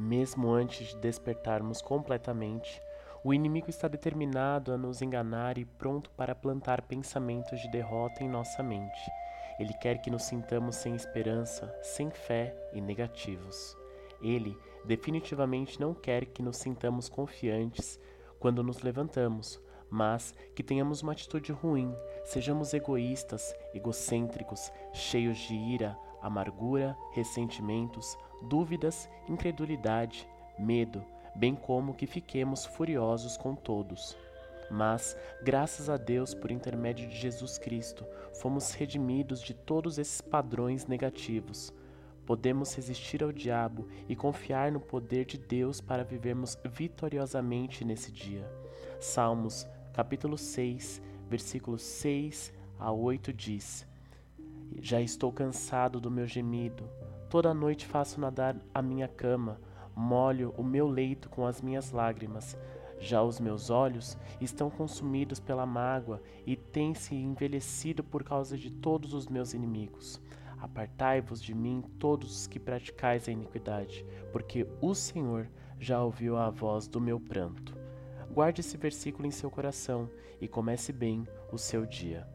Mesmo antes de despertarmos completamente, o inimigo está determinado a nos enganar e pronto para plantar pensamentos de derrota em nossa mente. Ele quer que nos sintamos sem esperança, sem fé e negativos. Ele definitivamente não quer que nos sintamos confiantes quando nos levantamos, mas que tenhamos uma atitude ruim, sejamos egoístas, egocêntricos, cheios de ira, amargura, ressentimentos, dúvidas, incredulidade, medo, bem como que fiquemos furiosos com todos. Mas, graças a Deus, por intermédio de Jesus Cristo, fomos redimidos de todos esses padrões negativos. Podemos resistir ao diabo e confiar no poder de Deus para vivermos vitoriosamente nesse dia. Salmos, capítulo 6, versículos 6 a 8 diz: Já estou cansado do meu gemido, toda noite faço nadar a minha cama, molho o meu leito com as minhas lágrimas. Já os meus olhos estão consumidos pela mágoa e têm-se envelhecido por causa de todos os meus inimigos. Apartai-vos de mim, todos os que praticais a iniquidade, porque o Senhor já ouviu a voz do meu pranto. Guarde esse versículo em seu coração e comece bem o seu dia.